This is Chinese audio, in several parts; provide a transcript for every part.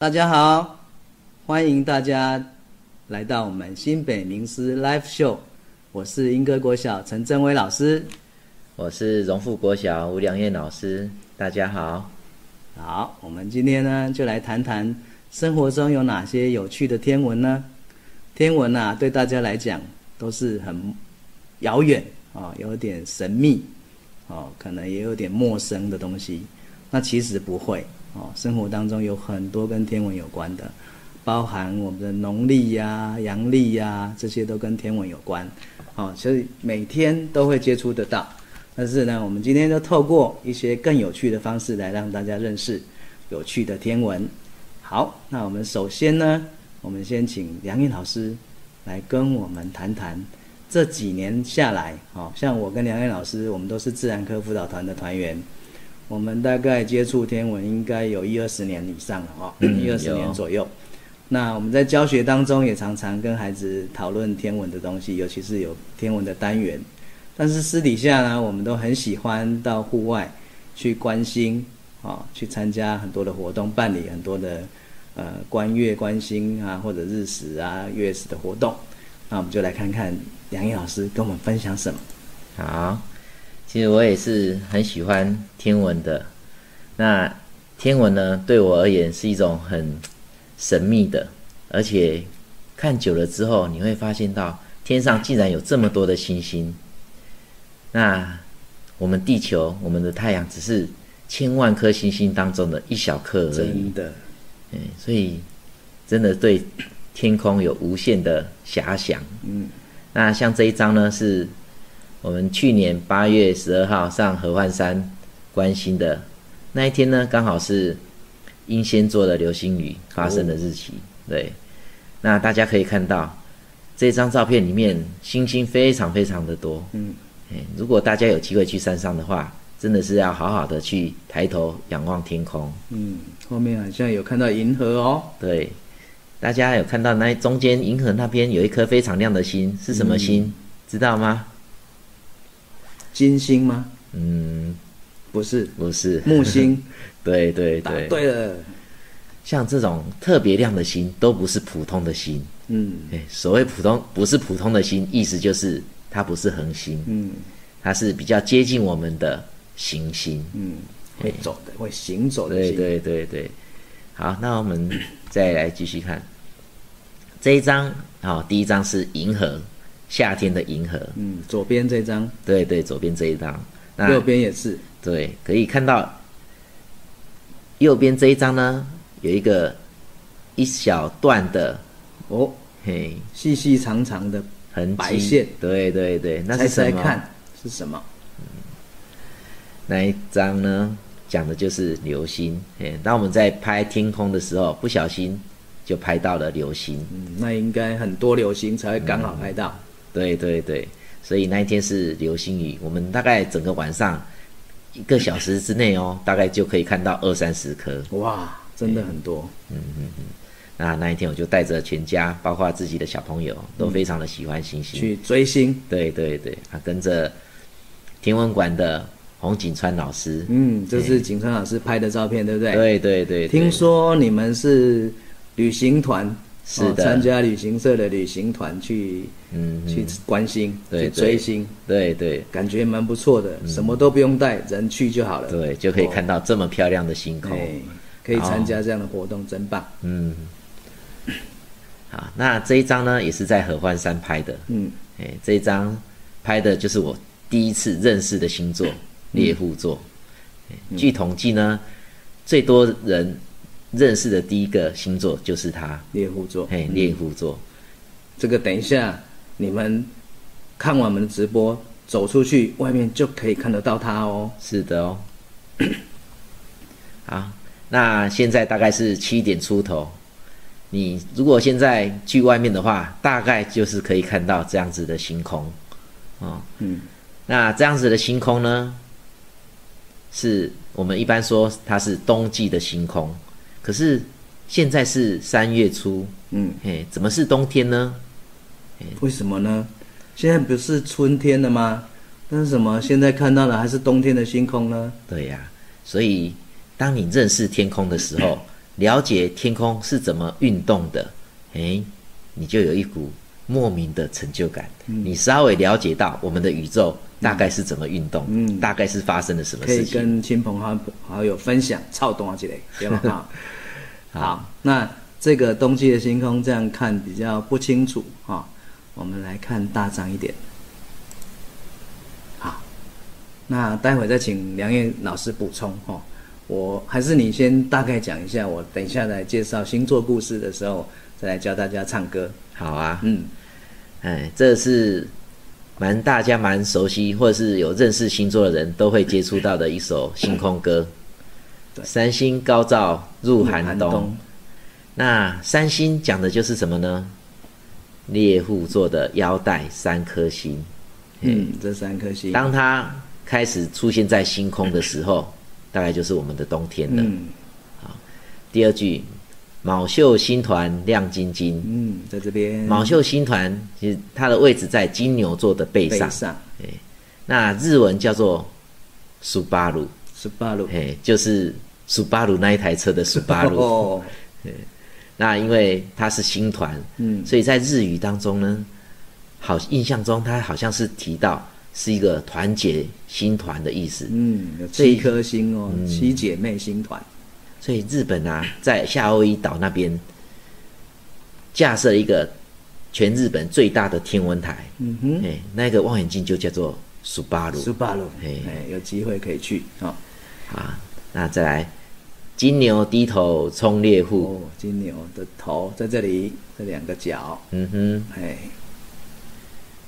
大家好，欢迎大家来到我们新北名师 Live Show，我是英歌国小陈正威老师。我是荣富国小吴良燕老师，大家好。好，我们今天呢就来谈谈生活中有哪些有趣的天文呢？天文啊，对大家来讲都是很遥远啊、有点神秘哦，可能也有点陌生的东西。那其实不会哦，生活当中有很多跟天文有关的，包含我们的农历呀、阳历呀，这些都跟天文有关。哦，所以每天都会接触得到。但是呢，我们今天就透过一些更有趣的方式来让大家认识有趣的天文。好，那我们首先呢，我们先请梁燕老师来跟我们谈谈这几年下来，哦，像我跟梁燕老师，我们都是自然科辅导团的团员，我们大概接触天文应该有一二十年以上了哦，嗯一二十年左右。那我们在教学当中也常常跟孩子讨论天文的东西，尤其是有天文的单元。但是私底下呢，我们都很喜欢到户外去关心啊、去参加很多的活动，办理很多的呃观月、观星啊，或者日食啊、月食的活动。那我们就来看看梁毅老师跟我们分享什么。好，其实我也是很喜欢天文的。那天文呢，对我而言是一种很神秘的，而且看久了之后，你会发现到天上竟然有这么多的星星。那我们地球，我们的太阳只是千万颗星星当中的一小颗而已。真的，嗯，所以真的对天空有无限的遐想。嗯，那像这一张呢，是我们去年八月十二号上合欢山观星的那一天呢，刚好是英仙座的流星雨发生的日期。对，那大家可以看到这张照片里面星星非常非常的多。嗯，哎，如果大家有机会去山上的话，真的是要好好的去抬头仰望天空。嗯，后面好像有看到银河哦。对，大家有看到那中间银河那边有一颗非常亮的星，是什么星？知道吗？金星吗？嗯，不是，不是木。星。对对答对，对了。像这种特别亮的星都不是普通的星。嗯哎，所谓普通不是普通的星，意思就是它不是恒星，嗯它是比较接近我们的行星。嗯，会走的，会行走的星。对对对对，好，那我们再来继续看这一张。好、第一张是银河，夏天的银河。嗯，左边这张，对对，左边这一张。那右边也是。对，可以看到右边这一张呢，有一个一小段的哦，嘿细细长长的，痕白线对对对，那猜是什么？猜看是什么？那一张呢，讲的就是流星。嘿，当我们在拍天空的时候，不小心就拍到了流星。嗯，那应该很多流星才会刚好拍到。对对对，所以那一天是流星雨，我们大概整个晚上一个小时之内哦，大概就可以看到二三十颗。哇，真的很多。嗯嗯嗯那那一天我就带着全家，包括自己的小朋友，都非常的喜欢星星。去追星，对对对，啊，跟着天文馆的洪景川老师，嗯，这是景川老师拍的照片，对不对？。对对对，对听说你们是旅行团，是的哦参加旅行社的旅行团去嗯去关心，去对对追星，对对感觉蛮不错的。什么都不用带，人去就好了。对，就可以看到这么漂亮的星空。哎，可以参加这样的活动，真棒。嗯，好，那这一张呢，也是在合欢山拍的。嗯，哎，这一张拍的就是我第一次认识的星座猎户座。哎据统计呢，最多人认识的第一个星座就是它，猎户座，嘿，猎户座。这个等一下你们看完我们的直播，走出去外面就可以看得到它哦。是的哦。好，那现在大概是七点出头。你如果现在去外面的话，大概就是可以看到这样子的星空，哦，嗯，那这样子的星空呢，是我们一般说它是冬季的星空，可是现在是三月初，嗯，嘿，怎么是冬天呢？为什么呢？现在不是春天了吗？但是什么？现在看到的还是冬天的星空呢？对呀、所以当你认识天空的时候，了解天空是怎么运动的，诶，你就有一股莫名的成就感。你稍微了解到我们的宇宙大概是怎么运动，嗯大概是发生了什么事情可以。跟亲朋好好友分享，操动啊之类，对吧？好，好，那这个冬季的星空这样看比较不清楚哈、我们来看大张一点。好，那待会再请梁燕老师补充哈、我还是你先大概讲一下，我等一下来介绍星座故事的时候，再来教大家唱歌。好啊，嗯，哎，这是蛮大家蛮熟悉，或者是有认识星座的人都会接触到的一首星空歌。对三星高照入寒冬。冬，那三星讲的就是什么呢？猎户座的腰带三颗星，嗯，这三颗星，当它开始出现在星空的时候，大概就是我们的冬天了。嗯第二句，卯宿星团亮晶晶。嗯，在这边。卯宿星团其实它的位置在金牛座的背上，背上。那日文叫做苏巴鲁，十八路，嘿，就是苏巴鲁那一台车的苏巴鲁。哦，那因为它是星团，嗯。所以在日语当中呢，好印象中它好像是提到是一个团结星团的意思。嗯，有所以七颗星哦，七姐妹星团，所以日本啊，在夏威夷岛那边架设一个全日本最大的天文台，嗯哼，哎，那个望远镜就叫做苏巴鲁十八路，嘿。哎，有机会可以去啊。啊。那再来，金牛低头冲猎户，哦，金牛的头在这里，这两个角，嗯哼，哎，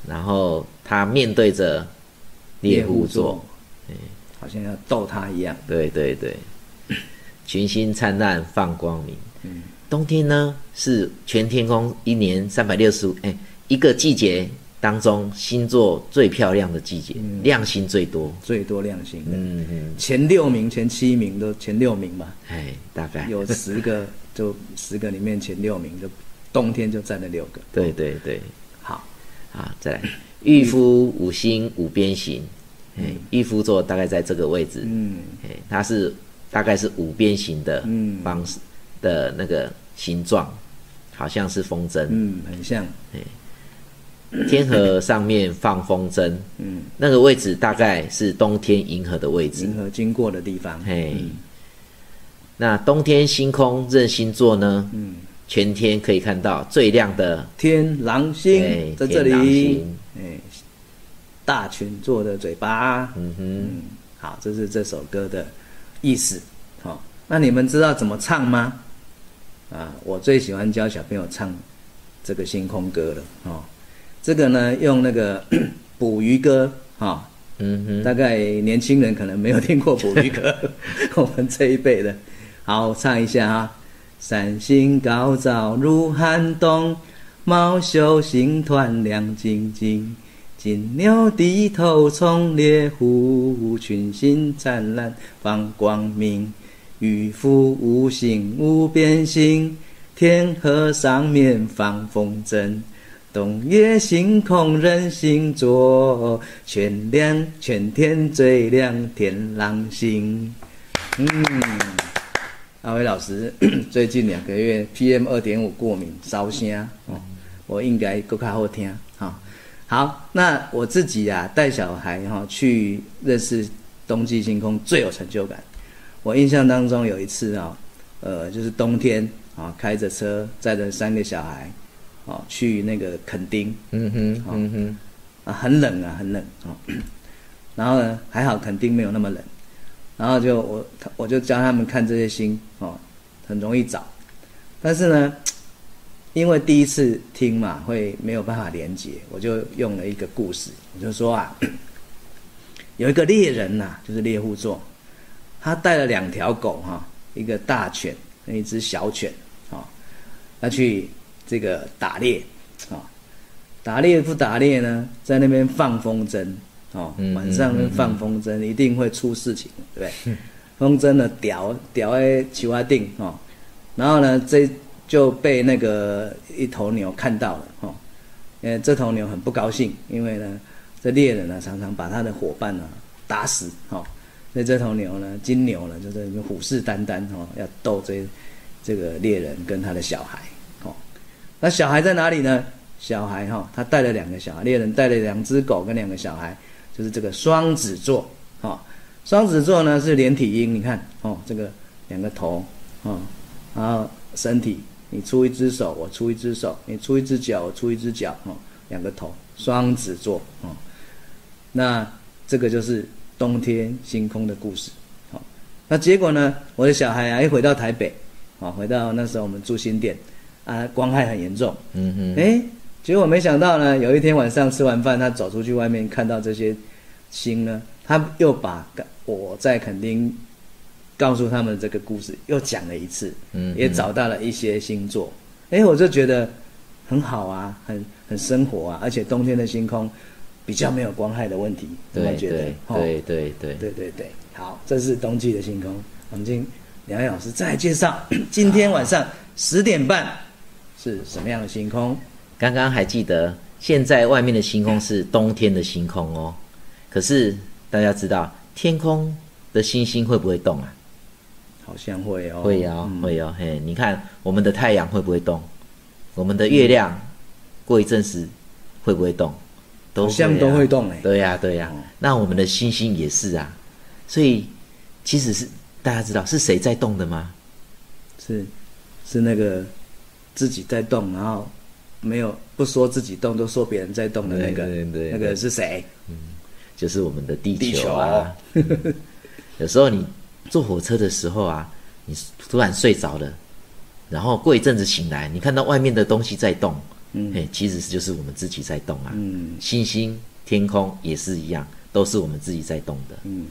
然后他面对着猎户座，，哎好像要逗他一样。对对对，群星灿烂放光明。嗯。冬天呢是全天空一年三百六十五哎一个季节当中星座最漂亮的季节，亮星最多。最多亮星，嗯嗯，前六名、前七名都前六名吧，哎，大概。有十个就十个里面前六名就冬天就占了六个。对对对，好，好，再来。御夫五星五边形，哎，御夫座大概在这个位置，嗯。哎，它是大概是五边形的嗯。方式的那个形状，好像是风筝。嗯，很像，天河上面放风筝，嗯，那个位置大概是冬天银河的位置。银河经过的地方。嘿，那冬天星空任星座呢？嗯，全天可以看到最亮的。天狼星哎在这里，哎，大群座的嘴巴。嗯哼，嗯，好，这是这首歌的意思。好、那你们知道怎么唱吗？啊，我最喜欢教小朋友唱这个星空歌了。哦，这个呢，用那个 捕鱼歌，哈、嗯哼，大概年轻人可能没有听过捕鱼歌，我们这一辈的。好，我唱一下啊。三星高照入寒冬，卯宿星团亮晶晶。金牛低头冲猎户，群星灿烂放光明。渔夫无形无边形，天河上面放风筝。冬夜星空任星座，全亮全天最亮天狼星。嗯，阿伟老师 最近两个月 PM 二点五过敏烧声哦，我应该够较好听哈、好，那我自己啊带小孩哈、去认识冬季星空最有成就感。我印象当中有一次啊，呃，就是冬天啊，开着车载着三个小孩，啊，去那个垦丁嗯哼，嗯哼，啊，很冷啊，很冷啊。然后呢，还好垦丁没有那么冷，然后就我我就教他们看这些星哦，很容易找。但是呢，因为第一次听嘛，会没有办法连接，我就用了一个故事，我就说啊，有一个猎人呐、就是猎户座，他带了两条狗哈、一个大犬跟一只小犬啊、要去这个打猎啊、打猎不打猎呢，在那边放风筝哦，嗯晚上放风筝一定会出事情，对不对？风筝呢吊吊在球花顶哦，然后呢这就被那个一头牛看到了哦，呃这头牛很不高兴，因为呢这猎人呢常常把他的伙伴呢打死哦，所以这头牛呢金牛呢就在虎视眈眈哦，要斗这这个猎人跟他的小孩，哦，那小孩在哪里呢？小孩哈，他带了两个小孩，猎人带了两只狗跟两个小孩，就是这个双子座，哦，双子座呢是连体婴，你看哦，这个两个头，哦，然后身体，你出一只手，我出一只手，你出一只脚，我出一只脚，哦，两个头，双子座，哦，那这个就是冬天星空的故事，好，那结果呢，我的小孩啊一回到台北，啊，回到那时候我们住新店，啊，光害很严重，嗯哼，哎。结果没想到呢，有一天晚上吃完饭，他走出去外面看到这些星呢，他又把我在垦丁告诉他们这个故事又讲了一次，嗯，也找到了一些星座，哎，我就觉得很好啊，很很生活啊，而且冬天的星空比较没有光害的问题，怎么觉得？对对对对对对，好，这是冬季的星空。我们今两位老师再介绍，今天晚上十点半是什么样的星空？刚刚还记得，现在外面的星空是冬天的星空哦。可是大家知道，天空的星星会不会动啊？好像会哦。会哦，会哦。嘿，你看我们的太阳会不会动？我们的月亮过一阵子会不会动？好像都会动哎。对呀，对呀。那我们的星星也是啊。所以其实是大家知道是谁在动的吗？是，是那个自己在动，然后。没有不说自己动，都说别人在动的那个，对那个是谁？嗯，就是我们的地球啊。有时候你坐火车的时候啊，你突然睡着了，然后过一阵子醒来，你看到外面的东西在动，嗯，嘿，其实就是我们自己在动啊。嗯，星星、天空也是一样，都是我们自己在动的。嗯，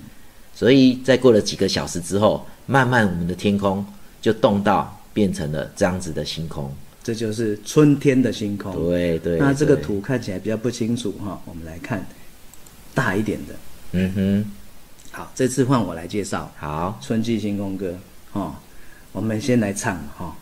所以在过了几个小时之后，慢慢我们的天空就动到变成了这样子的星空。这就是春天的星空。对对。那这个图看起来比较不清楚哈，我们来看大一点的。嗯哼。好，这次换我来介绍。好，春季星空歌。哦，我们先来唱哈。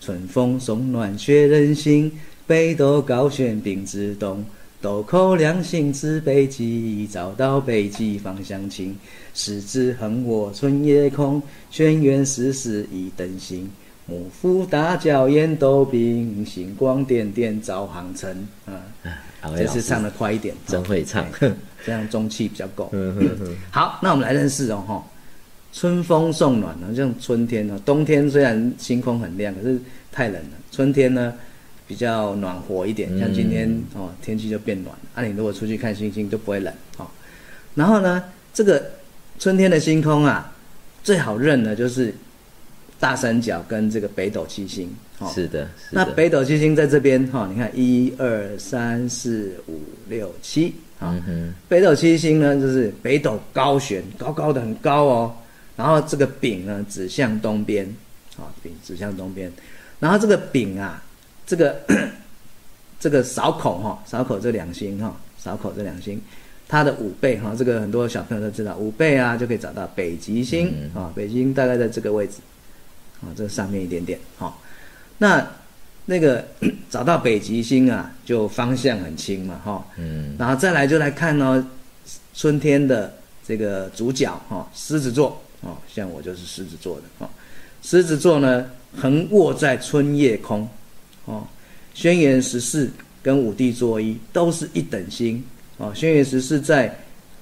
春风送暖雪人心，北斗高悬冰之东。豆蔻两星指北极，找到北极方向晴。狮子横卧春夜空，轩辕十四一灯星。幕府大脚烟斗兵，星光点点照航程。啊，这次唱的快一点，真会唱，这样中气比较够。好，那我们来认识哦，哈，春风送暖呢，像春天呢，冬天虽然星空很亮，可是太冷了。春天呢，比较暖和一点，像今天哦，天气就变暖。那你如果出去看星星，就不会冷哦。然后呢，这个春天的星空啊，最好认的就是。大三角跟这个北斗七星，是的。那北斗七星在这边哈，你看一二三四五六七，啊，北斗七星呢就是北斗高悬，高高的很高哦。然后这个丙呢指向东边，啊，丙指向东边。然后这个丙啊，这个 这个勺口哈，勺口这两星哈，勺口这两星，它的五倍哈，这个很多小朋友都知道，五倍啊就可以找到北极星啊，北极星大概在这个位置。啊，这上面一点点，好，那那个 找到北极星啊，就方向很清嘛，哈，嗯，然后再来就来看呢，春天的这个主角哈，狮子座，哦，像我就是狮子座的，哦，狮子座呢横卧在春夜空，哦，轩辕十四跟五帝座一都是一等星，哦，轩辕十四在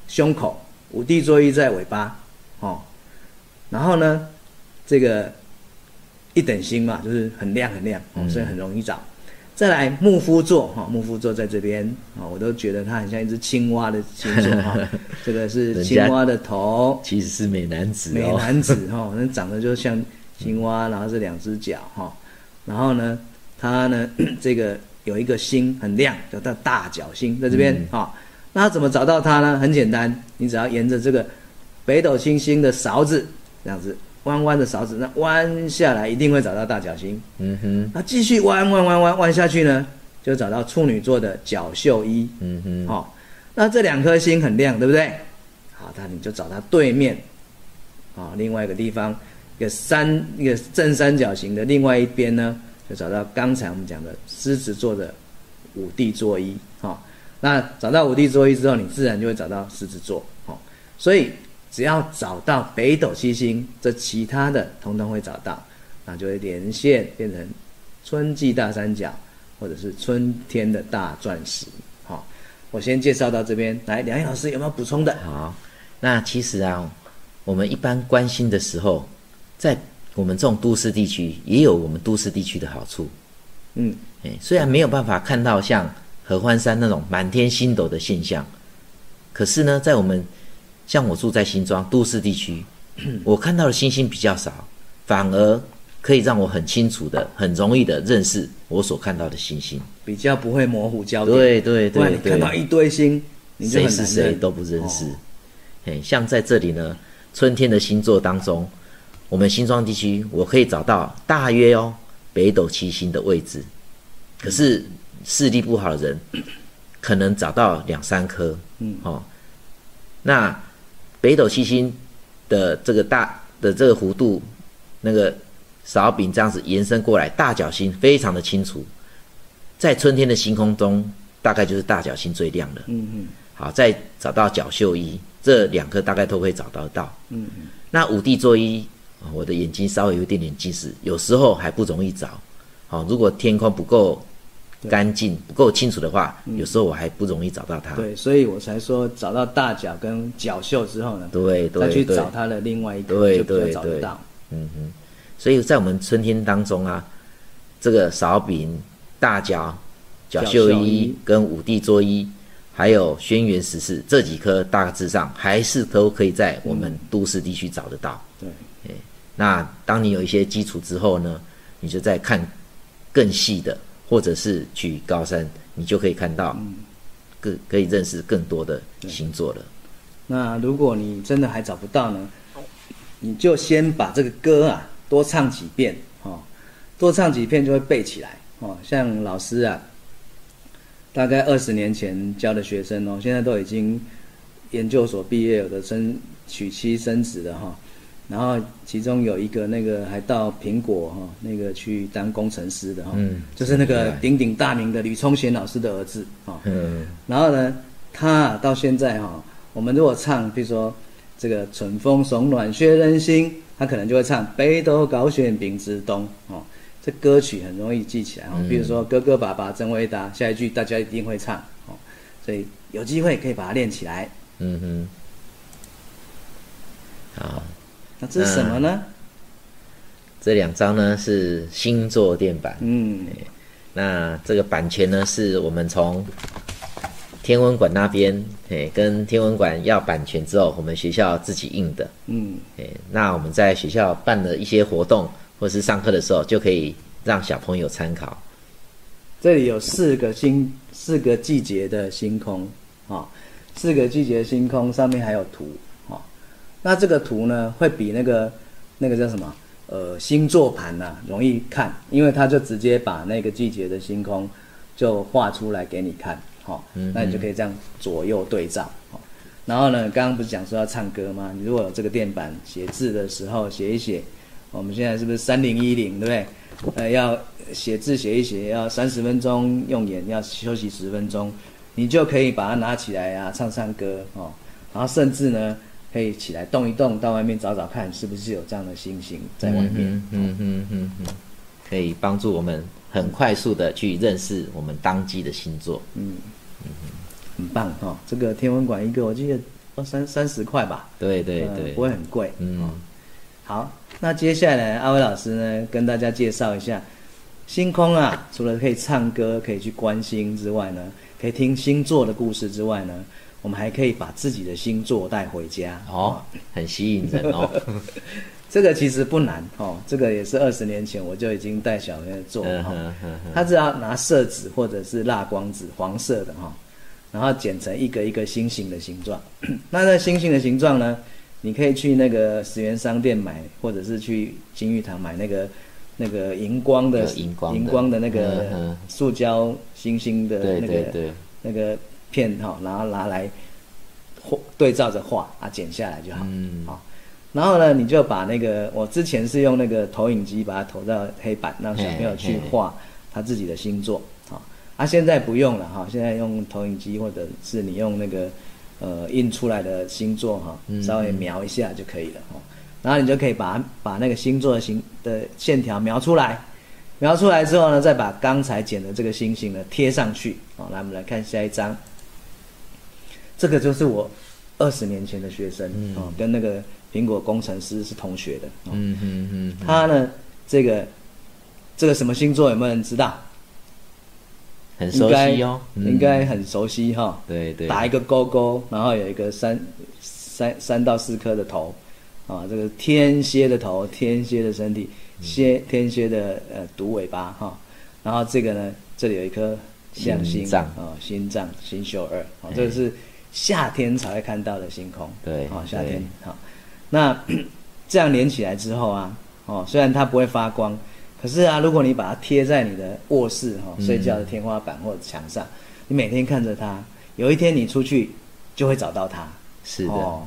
胸口，五帝座一在尾巴，哦，然后呢，这个。一等星嘛，就是很亮很亮，所以很容易找。再来木夫座哈，木夫座在这边啊，我都觉得它很像一只青蛙的星座哈。这个是青蛙的头，其实是美男子，美男子哈，那长得就像青蛙，然后是两只脚哈。然后呢，它呢 这个有一个星很亮，叫它大角星在这边啊。那怎么找到它呢？很简单，你只要沿着这个北斗星星的勺子这样子。弯弯的勺子，那弯下来一定会找到大角星。嗯哼，那继续弯弯弯弯弯下去呢，就找到处女座的角宿一。嗯哼，好，那这两颗星很亮，对不对？好，那你就找它对面，啊，另外一个地方，一个三一个正三角形的另外一边呢，就找到刚才我们讲的狮子座的五帝座一。好，那找到五帝座一之后，你自然就会找到狮子座。好，所以。只要找到北斗七星，这其他的通通会找到。那就会连线变成春季大三角，或者是春天的大钻石。好，我先介绍到这边，来，梁毅老师有没有补充的？好，那其实啊，我们一般关心的时候，在我们这种都市地区，也有我们都市地区的好处。嗯，哎，虽然没有办法看到像合欢山那种满天星斗的现象，可是呢，在我们像我住在新庄都市地区，我看到的星星比较少，反而可以让我很清楚的、很容易的认识我所看到的星星。比较不会模糊焦点。对对对看到一堆星，你谁是谁都不认识哦。哎，像在这里呢，春天的星座当中，我们新庄地区我可以找到大约哦北斗七星的位置，可是视力不好的人可能找到两三颗。嗯，哦，那北斗七星的这个大的这个弧度，那个勺柄这样子延伸过来，大角星非常的清楚。在春天的星空中，大概就是大角星最亮的。嗯嗯好，再找到角宿一，这两颗大概都会找得到。嗯嗯，那五帝座一，啊我的眼睛稍微有一点点近视，有时候还不容易找。好，如果天空不够干净、不够清楚的话，有时候我还不容易找到它。嗯对，所以我才说找到大角跟角袖之后呢，对再去对对，找它的另外一个，对就比较对对找得到。嗯哼。所以在我们春天当中啊，这个勺柄、大角、角宿角宿一一跟五帝桌一，还有轩辕十四这几颗，大致上还是都可以在我们都市地区找得到。对，那当你有一些基础之后呢，你就再看更细的，或者是去高山，你就可以看到更可以认识更多的星座了。那如果你真的还找不到呢，你就先把这个歌啊多唱几遍哦，多唱几遍就会背起来哦。像老师啊，大概二十年前教的学生哦，现在都已经研究所毕业，有的生娶妻生子的哈、然后其中有一个那个还到苹果哈、那个去当工程师的哈、嗯就是那个鼎鼎大名的吕聪贤老师的儿子啊、嗯，然后呢，他啊到现在哈、我们如果唱，比如说这个春风送暖雪人心，他可能就会唱北斗高悬冰之东哦。这歌曲很容易记起来哦，比如说哥哥爸爸真伟大，下一句大家一定会唱哦，所以有机会可以把它练起来。嗯哼。好，那这是什么呢？这两张呢是星座垫板。嗯，那这个版权呢，是我们从天文馆那边，诶，跟天文馆要版权之后，我们学校自己印的。嗯，诶，那我们在学校办的一些活动或是上课的时候，就可以让小朋友参考。这里有四个星，四个季节的星空，啊、四个季节的星空上面还有图，啊、那这个图呢，会比那个那个叫什么，呃，星座盘呐、容易看，因为它就直接把那个季节的星空就画出来给你看，好、那你就可以这样左右对照，好、然后呢，刚刚不是讲说要唱歌吗？你如果有这个垫板写字的时候写一写，我们现在是不是三零一零，对不对？呃，要写字写一写，要三十分钟用眼，要休息十分钟，你就可以把它拿起来啊，唱唱歌哦，然后甚至呢，可以起来动一动，到外面找找看，是不是有这样的星星在外面。嗯嗯嗯嗯嗯，可以帮助我们很快速的去认识我们当季的星座。嗯嗯很棒哈、哦！这个天文馆一个，我记得二三三十块吧，对对呃对，不会很贵。嗯，好，那接下来阿威老师呢，跟大家介绍一下星空啊，除了可以唱歌、可以去观星之外呢，可以听星座的故事之外呢，我们还可以把自己的星座带回家。哦，很吸引人哦。这个其实不难哦，这个也是二十年前我就已经带小朋友做了他只要拿色纸或者是蜡光纸，黄色的哈、然后剪成一个一个星星的形状。那那星星的形状呢，你可以去那个十元商店买，或者是去金玉堂买那个那个荧光的有荧光的那个塑胶星星的那个那个片哈、然后拿来画对照着画啊，剪下来就好。嗯好然后呢，你就把那个我之前是用那个投影机把它投到黑板，让小朋友去画他自己的星座。好，啊，现在不用了哈，现在用投影机或者是你用那个呃印出来的星座哈，嗯稍微描一下就可以了哈。然后你就可以把把那个星座的形的线条描出来，描出来之后呢，再把刚才剪的这个星星呢贴上去。好，来我们来看下一张。这个就是我二十年前的学生哦，跟那个苹果工程师是同学的。嗯嗯嗯，他呢，这个这个什么星座有没有人知道？很熟悉哦，应该很熟悉哈。对对，打一个勾勾，然后有一个三三三到四颗的头，啊，这个天蝎的头，天蝎的身体，蝎天蝎的呃毒尾巴哈，然后这个呢，这里有一颗象星啊，心脏星宿二，啊，这个是夏天才会看到的星空。对，哦，夏天好，那 这样连起来之后啊，哦，虽然它不会发光。可是啊，如果你把它贴在你的卧室哈睡觉的天花板或者墙上，你每天看着它，有一天你出去就会找到它。是的，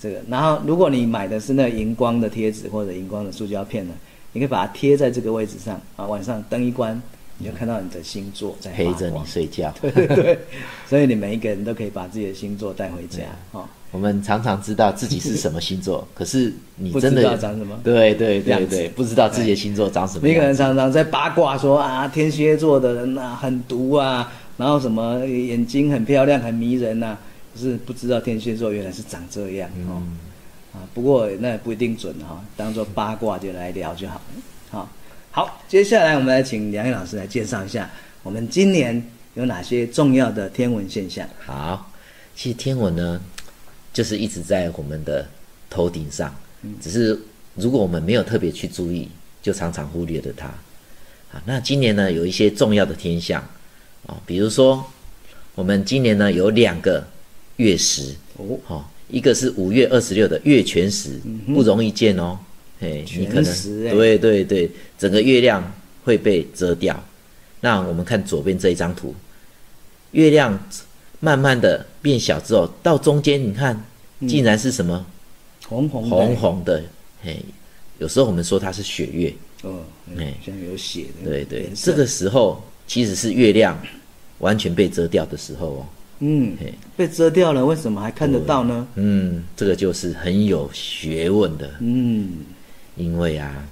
这个。然后，如果你买的是那个荧光的贴纸或者荧光的塑胶片呢，你可以把它贴在这个位置上啊。晚上灯一关，你就看到你的星座在陪着你睡觉。对对对，所以你每一个人都可以把自己的星座带回家哈。我们常常知道自己是什么星座，可是你真的长什么？对对对对，不知道自己的星座长什么。每个人常常在八卦说啊，天蝎座的人呐很毒啊，然后什么眼睛很漂亮很迷人呐，可是不知道天蝎座原来是长这样哦。啊，不过那也不一定准哈，当做八卦就来聊就好了。好，好，接下来我们来请梁毅老师来介绍一下我们今年有哪些重要的天文现象。好，其实天文呢。就是一直在我们的头顶上，只是如果我们没有特别去注意，就常常忽略了它。啊，那今年呢有一些重要的天象，啊，比如说我们今年呢有两个月食哦，好，一个是五月二十六的月全食，不容易见哦，哎，你可能对对对，整个月亮会被遮掉。那我们看左边这一张图，月亮。慢慢的变小之后，到中间你看，竟然是什么？红红红红的，嘿，有时候我们说它是血月，哦，哎，像有血的，对对，这个时候其实是月亮完全被遮掉的时候哦，嗯，被遮掉了，为什么还看得到呢？嗯，这个就是很有学问的，嗯，因为啊，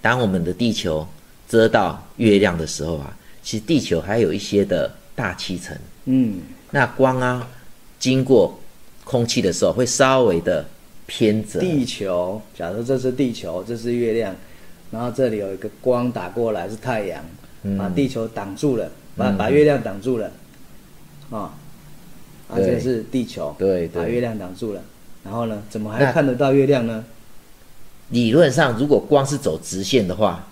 当我们的地球遮到月亮的时候啊，其实地球还有一些的大气层。嗯，那光啊，经过空气的时候会稍微的偏折。地球，假如这是地球，这是月亮，然后这里有一个光打过来是太阳，把地球挡住了，把把月亮挡住了，啊，啊，这是地球，对，把月亮挡住了，然后呢，怎么还看得到月亮呢？理论上，如果光是走直线的话，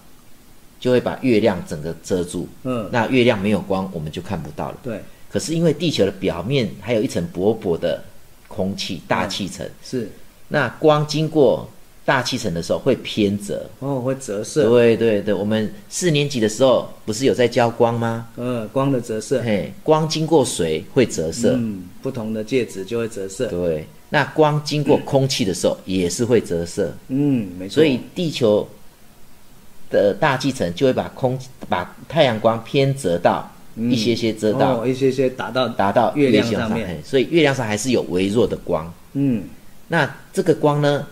就会把月亮整个遮住。嗯，那月亮没有光，我们就看不到了。对。可是因为地球的表面还有一层薄薄的空气大气层，是那光经过大气层的时候会偏折哦，会折射。对对对，我们四年级的时候不是有在教光吗？嗯，光的折射。嘿，光经过水会折射，嗯，不同的介质就会折射。对，那光经过空气的时候也是会折射。嗯，没错。所以地球的大气层就会把空把太阳光偏折到。一些些遮到，一些些打到打到月亮上面，所以月亮上还是有微弱的光。嗯，那这个光呢，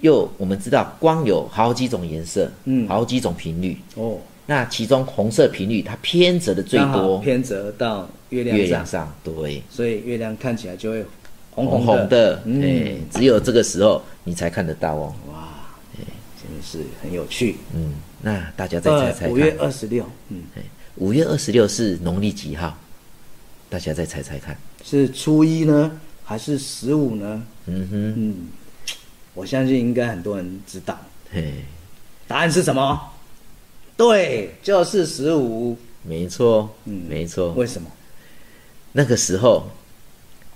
又我们知道光有好几种颜色，嗯，好几种频率。哦，那其中红色频率它偏折的最多，偏折到月亮月亮上，对，所以月亮看起来就会红红的。哎，只有这个时候你才看得到哦。哇，哎，真的是很有趣。嗯，那大家再猜猜看，五月二十六，嗯，哎。五月二十六是农历几号？大家再猜猜看，是初一呢，还是十五呢？嗯哼，嗯，我相信应该很多人知道。嘿，答案是什么？对，就是十五。没错，嗯，没错。为什么？那个时候，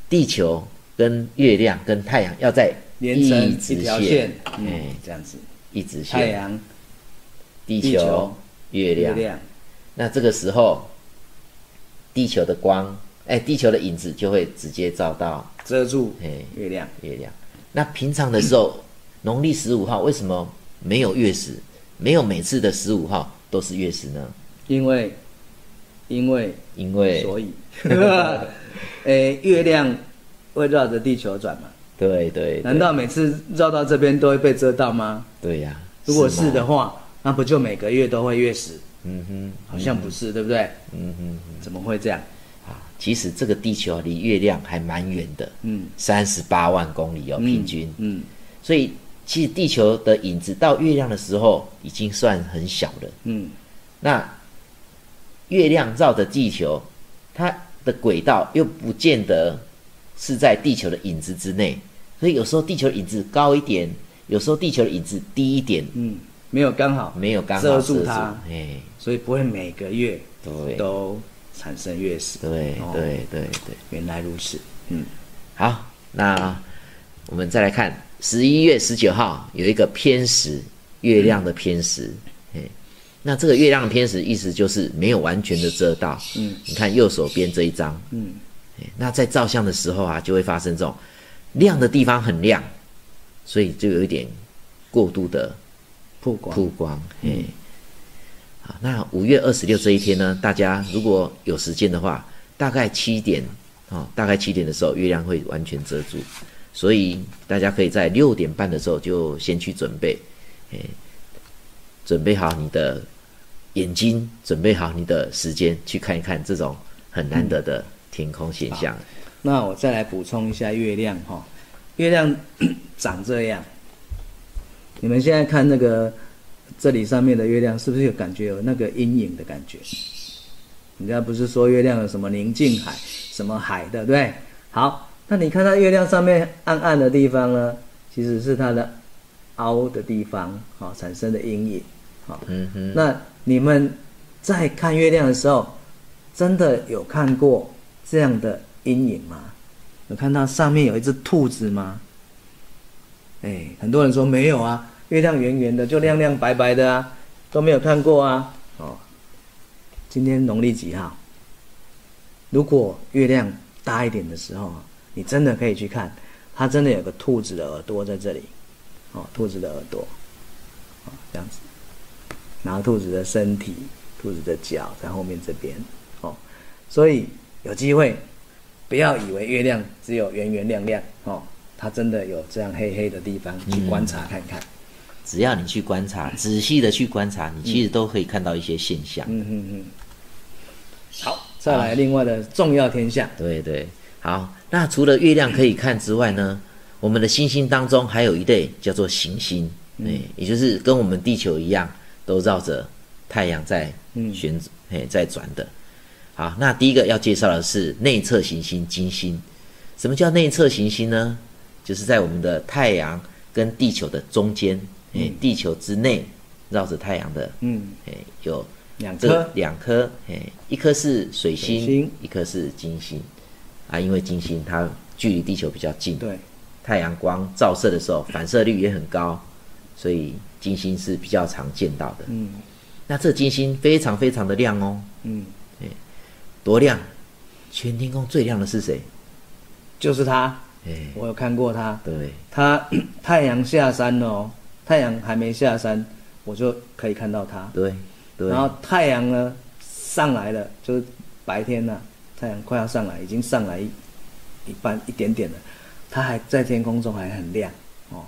地球跟月亮跟太阳要在连成一条线，哎，这样子，一直线。太阳、地球、月亮。那这个时候，地球的光，哎，地球的影子就会直接照到遮住，哎，月亮，月亮。那平常的时候，农历十五号为什么没有月食？没有每次的十五号都是月食呢？因为，因为，因为，所以 哎，月亮会绕着地球转嘛？对对，对难道每次绕到这边都会被遮到吗？对呀、如果是的，话，那不就每个月都会月食？嗯哼，好像不是，对不对？嗯哼，怎么会这样？啊，其实这个地球离月亮还蛮远的，嗯，三十八万公里哦，平均。嗯所以其实地球的影子到月亮的时候已经算很小了。嗯那月亮绕着地球，它的轨道又不见得是在地球的影子之内，所以有时候地球的影子高一点，有时候地球的影子低一点，嗯，没有刚好，没有刚好遮住住它哎，所以不会每个月对，都产生月食。对哦对对对。原来如此。嗯好，那我们再来看十一月十九号有一个偏食，月亮的偏食。哎、那这个月亮的偏食意思就是没有完全的遮到。嗯，你看右手边这一张，嗯哎那在照相的时候啊，就会发生这种亮的地方很亮，所以就有一点过度的曝光。曝光。哎、好，那五月二十六这一天呢，大家如果有时间的话，大概七点哦，大概七点的时候，月亮会完全遮住，所以大家可以在六点半的时候就先去准备，哎，准备好你的眼睛，准备好你的时间，去看一看这种很难得的天空现象。那我再来补充一下月亮哈，月亮 长这样，你们现在看那个这里上面的月亮，是不是有感觉有那个阴影的感觉？人家不是说月亮有什么宁静海、什么海，对不对？好，那你看它月亮上面暗暗的地方呢，其实是它的凹的地方，好、产生的阴影，好、嗯哼，那你们在看月亮的时候，真的有看过这样的阴影吗？有看到上面有一只兔子吗？哎，很多人说没有啊，月亮圆圆的，就亮亮白白的啊，都没有看过啊。哦，今天农历几号？如果月亮大一点的时候，你真的可以去看，它真的有个兔子的耳朵在这里，哦，兔子的耳朵，哦，这样子。然后兔子的身体、兔子的脚在后面这边，哦，所以有机会不要以为月亮只有圆圆亮亮哦，它真的有这样黑黑的地方，去观察看看。只要你去观察，仔细的去观察，你其实都可以看到一些现象。嗯嗯嗯。好，再来另外的重要天象，对对，好。那除了月亮可以看之外呢，我们的星星当中还有一类叫做行星，哎、也就是跟我们地球一样，都绕着太阳在旋，哎、在转的。好，那第一个要介绍的是内侧行星金星。什么叫内侧行星呢？就是在我们的太阳跟地球的中间，哎、地球之内绕着太阳的，嗯，哎、有两颗，两颗，哎，一颗是水星，水星一颗是金星，啊，因为金星它距离地球比较近，对，太阳光照射的时候反射率也很高，所以金星是比较常见到的。嗯那这金星非常非常的亮哦，嗯，多亮！全天空最亮的是谁？就是他，哎，我有看过他，对，它 太阳下山了哦，太阳还没下山，我就可以看到他。对，对，然后太阳呢上来了，就是白天呢、太阳快要上来，已经上来一一半一点点了，它还在天空中还很亮哦。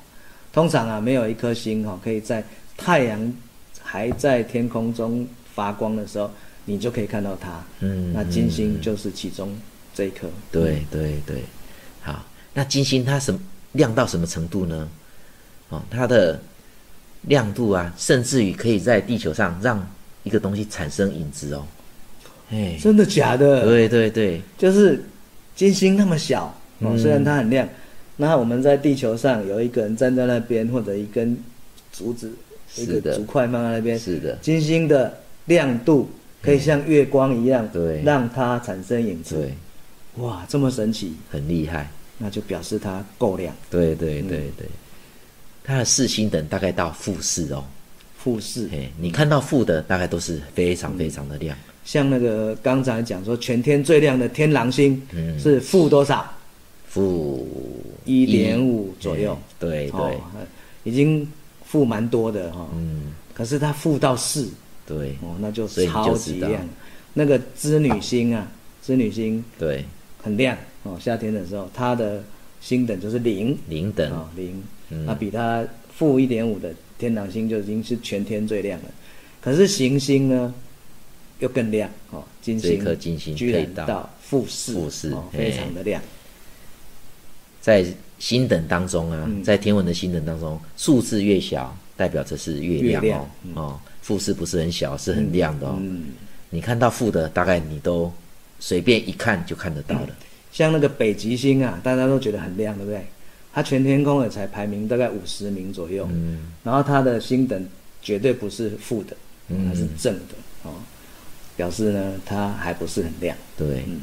通常啊，没有一颗星哦，可以在太阳还在天空中发光的时候，你就可以看到它。嗯那金星就是其中这一颗。对对对，好，那金星它什么亮到什么程度呢？哦，它的亮度啊，甚至于可以在地球上让一个东西产生影子哦。哎，真的假的？对对对，就是金星那么小哦，嗯虽然它很亮，那我们在地球上有一个人站在那边，或者一根竹子、一个竹块放在那边，是的，金星的亮度可以像月光一样，对让它产生影子。对，哇，这么神奇，很厉害。那就表示它够亮。对对对对，它的四星等大概到负四哦。负四，哎，你看到负的大概都是非常非常的亮。像那个刚才讲说全天最亮的天狼星嗯是负多少？负一点五左右。哎对对，哦，已经负蛮多的哈、哦。嗯，可是它负到四，对哦，那就超级亮。那个织女星啊，织女星对，很亮哦，夏天的时候，它的星等就是零零等，啊、零，那比它负一点五的天狼星就已经是全天最亮了。可是行星呢，又更亮哦，金星颗金星居然可以到到负四，负四哦，非常的亮。在星等当中啊，嗯在天文的星等当中，数字越小，代表着是月亮哦。哦，负是不是很小，是很亮的哦。嗯，你看到负的，大概你都随便一看就看得到了。像那个北极星啊，大家都觉得很亮，对不对？它全天空也才排名大概五十名左右，嗯，然后它的星等绝对不是负的，嗯。它是正的哦，表示呢它还不是很亮。对，嗯。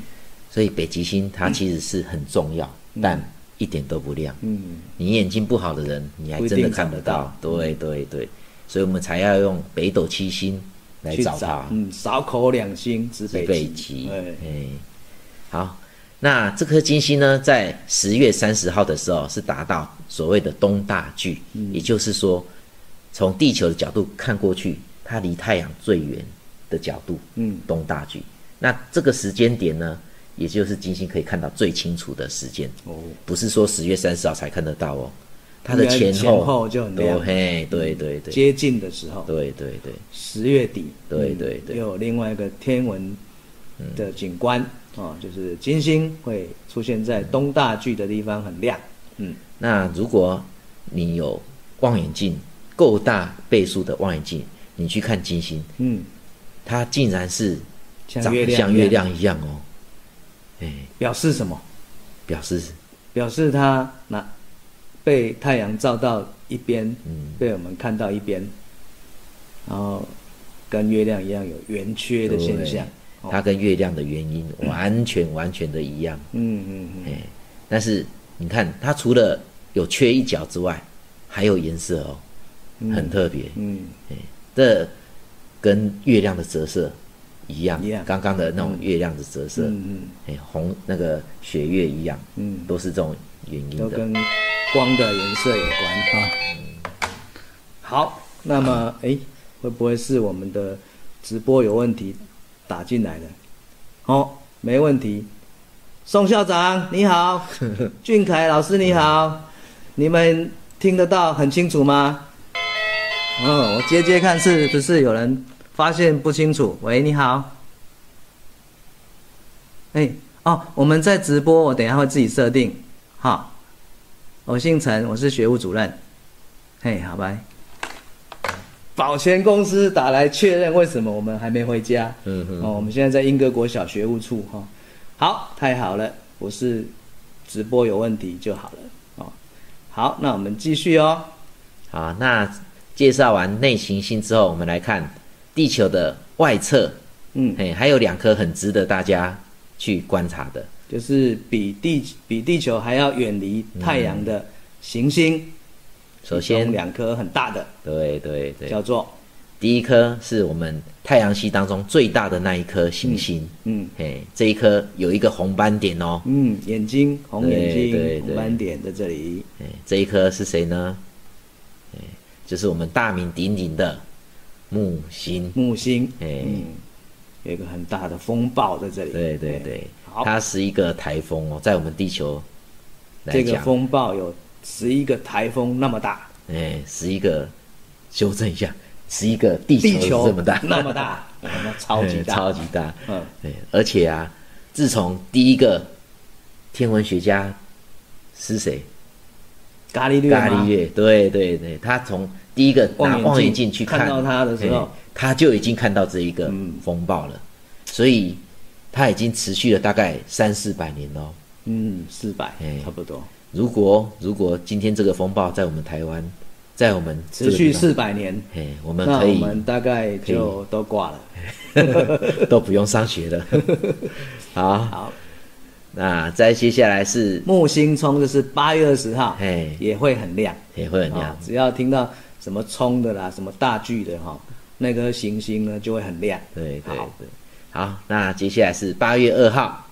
所以北极星它其实是很重要，但一点都不亮。嗯，你眼睛不好的人，你还真的看得到。到。对对对，所以我们才要用北斗七星来找它。嗯，少口两星北极北极，哎，哎，好，那这颗金星呢，在十月三十号的时候是达到所谓的东大距，嗯。也就是说，从地球的角度看过去，它离太阳最远的角度，嗯，东大距。那这个时间点呢，也就是金星可以看到最清楚的时间，哦，不是说十月三十号才看得到哦，它的前前后就很对，亮嘿，对对对，接近的时候，对对对，十月底，嗯对对对。又有另外一个天文的景观哦，就是金星会出现在东大距的地方，很亮。嗯，那如果你有望远镜够大倍数的望远镜，你去看金星，嗯，它竟然是长得像月亮，像月，亮一样哦，哎，表示什么？表示表示它那被太阳照到一边，嗯。被我们看到一边，然后跟月亮一样有圆缺的现象。哦。它跟月亮的原因完全完全的一样，嗯嗯嗯，哎，但是你看它除了有缺一角之外，还有颜色哦，很特别，嗯，这跟月亮的折射一样刚刚的那种月亮的折射，嗯嗯哎，红那个血月一样，嗯，都是这种原因的。光的颜色有关哈。好，那么诶，会不会是我们的直播有问题打进来的？哦，没问题。宋校长你好，俊凯老师你好，你们听得到很清楚吗？嗯，我接接看是不是有人发现不清楚？喂，你好。哎，哦，我们在直播，我等一下会自己设定。好，我姓陈，我是学务主任。嘿，好拜。保全公司打来确认为什么我们还没回家。嗯哼哦，我们现在在英歌国小学务处哈、好，太好了，不是直播有问题就好了。哦，好，那我们继续哦。好，那介绍完内行星之后，我们来看地球的外侧，嗯，嘿，还有两颗很值得大家去观察的。就是比地比地球还要远离太阳的行星，其首先，两颗很大的，对对对，叫做？第一颗是我们太阳系当中最大的那一颗行星，嗯嘿，这一颗有一个红斑点哦，嗯眼睛红眼睛对对对。红斑点在这里。哎，这一颗是谁呢？哎，就是我们大名鼎鼎的木星。木星，哎嗯，有一个很大的风暴在这里。对对对，好，它是一个台风哦，在我们地球来这个，风暴有十一个台风那么大，哎，十一个，修正一下，十一个地球这么大，那么大，超级哎大，超级大。嗯，对，而且啊，自从第一个天文学家是谁？伽利略吗？伽利略，对对对，他从第一个拿望远镜去看到他的时候。他就已经看到这一个嗯。风暴了，所以他已经持续了大概三四百年喽。嗯，四百哎差不多，如果如果今天这个风暴在我们台湾，在我们持续四百年，哎，我们可以们大概就都挂了。都不用上学了。好，好，那再接下来是，木星冲就是八月二十号，哎，也会很亮，也会很亮。啊，只要听到什么冲的啦，什么大巨的哈，那颗行星呢就会很亮。对对好。对，好，那接下来是八月二号，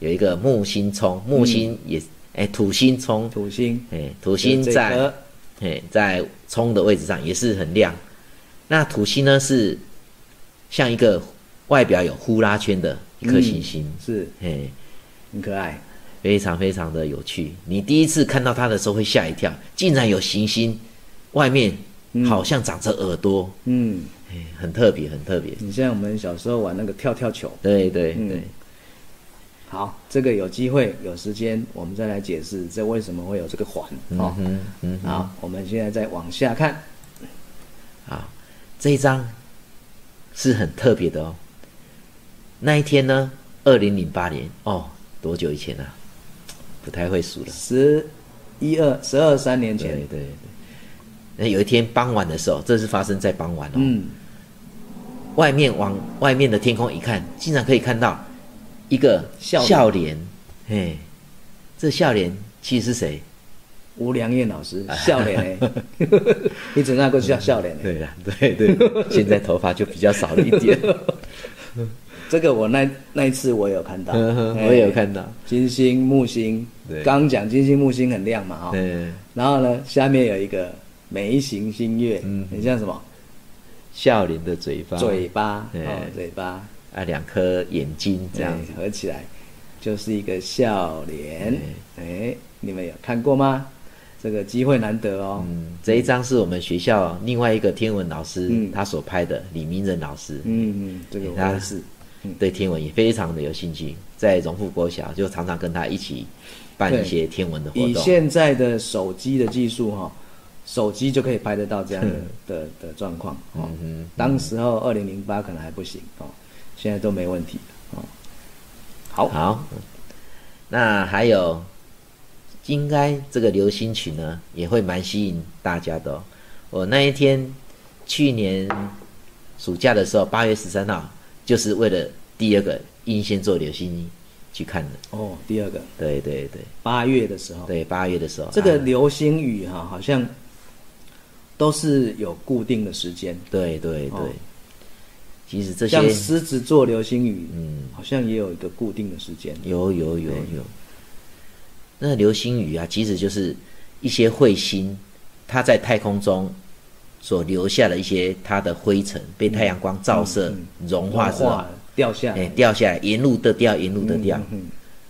有一个木星冲，木星也哎、土星冲，土星，哎土星在颗。哎在冲的位置上也是很亮。那土星呢是像一个外表有呼啦圈的一颗行星，是。哎、很可爱，非常非常的有趣。你第一次看到它的时候会吓一跳，竟然有行星，外面好像长着耳朵，嗯，哎，很特别，很特别。你像我们小时候玩那个跳跳球，对对嗯对，好，这个有机会有时间我们再来解释这为什么会有这个环哦。嗯嗯，好，我们现在再往下看，好，这一张是很特别的哦。那一天呢，二零零八年哦，多久以前啊？不太会数了。十一二十二三年前，对对对。那有一天傍晚的时候，这是发生在傍晚哦。嗯，外面往外面的天空一看，竟然可以看到一个笑脸。笑脸。嘿，这笑脸其实是谁？吴良燕老师笑脸哎，你整那个笑笑脸哎，对呀，对对，现在头发就比较少了一点。这个我那那一次我有看到，哎我也有看到。金星木星，刚刚讲金星木星很亮嘛哈，嗯，然后呢下面有一个眉形星月，嗯。很像什么？笑脸的嘴巴，嘴巴对哦，嘴巴啊，两颗眼睛这样合起来就是一个笑脸。哎，你们有看过吗？这个机会难得哦。嗯，这一张是我们学校另外一个天文老师、嗯他所拍的，李明仁老师。嗯嗯，这个我他是。对天文也非常的有兴趣，在荣富国小就常常跟他一起办一些天文的活动。以现在的手机的技术哈、手机就可以拍得到这样的嗯。的的状况哦。当时候二零零八可能还不行哦，现在都没问题哦。好，好，那还有，应该这个流星群呢也会蛮吸引大家的、哦。我那一天去年暑假的时候，八月十三号，就是为了第二个英仙座流星去看的。哦，第二个。对对对。八月的时候，对，八月的时候，这个啊流星雨哈、好像都是有固定的时间，对对对，哦。其实这些像狮子座流星雨，嗯。好像也有一个固定的时间。有有有有，那流星雨啊，其实就是一些彗星，它在太空中所留下的一些它的灰尘，被太阳光照射、融化之后，掉下哎、来，掉下来，沿路的掉，沿路的掉。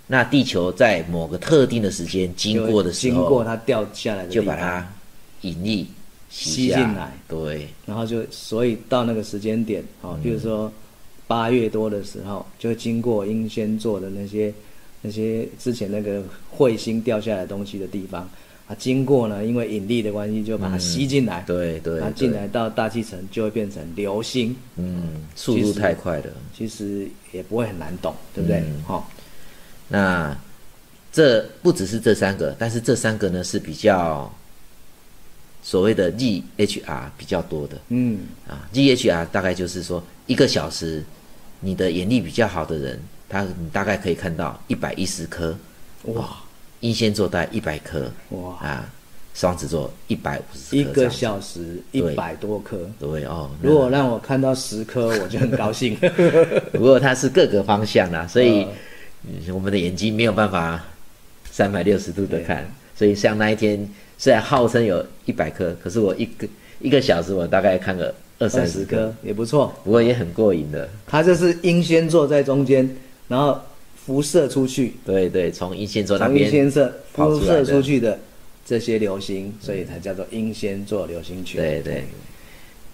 那地球在某个特定的时间经过的时候经，过它掉下来的地就把它引力吸进来，对，然后就所以到那个时间点，哦，比如说八月多的时候，就经过英仙座的那些那些之前那个彗星掉下来东西的地方，啊，经过呢，因为引力的关系，就把它吸进来，对对它进来到大气层就会变成流星，嗯，速度太快了。其实也不会很难懂，对不对？嗯。好、那这不只是这三个，但是这三个呢是比较所谓的 GHR 比较多的。嗯，啊。GHR 大概就是说一个小时，你的眼力比较好的人，他你大概可以看到一百一十颗，哇。英仙座大概一百颗。哇，啊，双子座一百五十颗一个小时一百多颗，对哦。如果让我看到十颗，我就很高兴。不过它是各个方向啦，所以我们的眼睛没有办法三百六十度的看，所以像那一天虽然号称有一百颗，可是我一个一个小时我大概看个二二三十颗，也不错。不过也很过瘾的。它就是英仙座在中间，然后辐射出去，对对，从英仙座那从英边仙射辐射出去的这些流星，所以才叫做英仙座流星群。对对，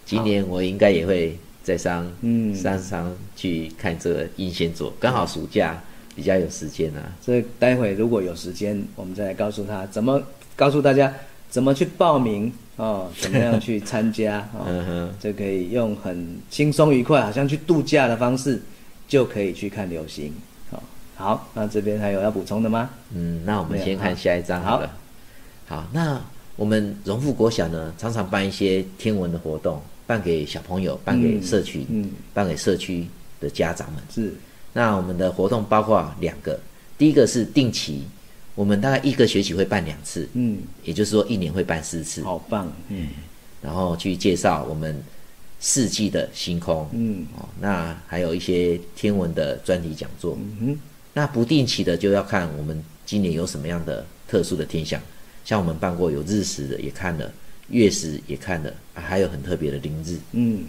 今年我应该也会再上嗯山上去看这个英仙座，刚好暑假比较有时间啊。所以待会如果有时间，我们再来告诉他怎么告诉大家怎么去报名哦，怎么样去参加哦，嗯哼，这可以用很轻松愉快，好像去度假的方式，就可以去看流星。好、好，那这边还有要补充的吗？嗯，那我们先看下一张好了。好，那我们荣富国小呢，常常办一些天文的活动，办给小朋友，办给社区，嗯，办给社区的家长们。是，那我们的活动包括两个，第一个是定期，我们大概一个学期会办两次，嗯，也就是说一年会办四次，好棒，嗯。然后去介绍我们四季的星空，嗯。哦，那还有一些天文的专题讲座。嗯那不定期的就要看我们今年有什么样的特殊的天象，像我们办过有日食的也看了，月食也看了，啊、还有很特别的凌日。哼，嗯，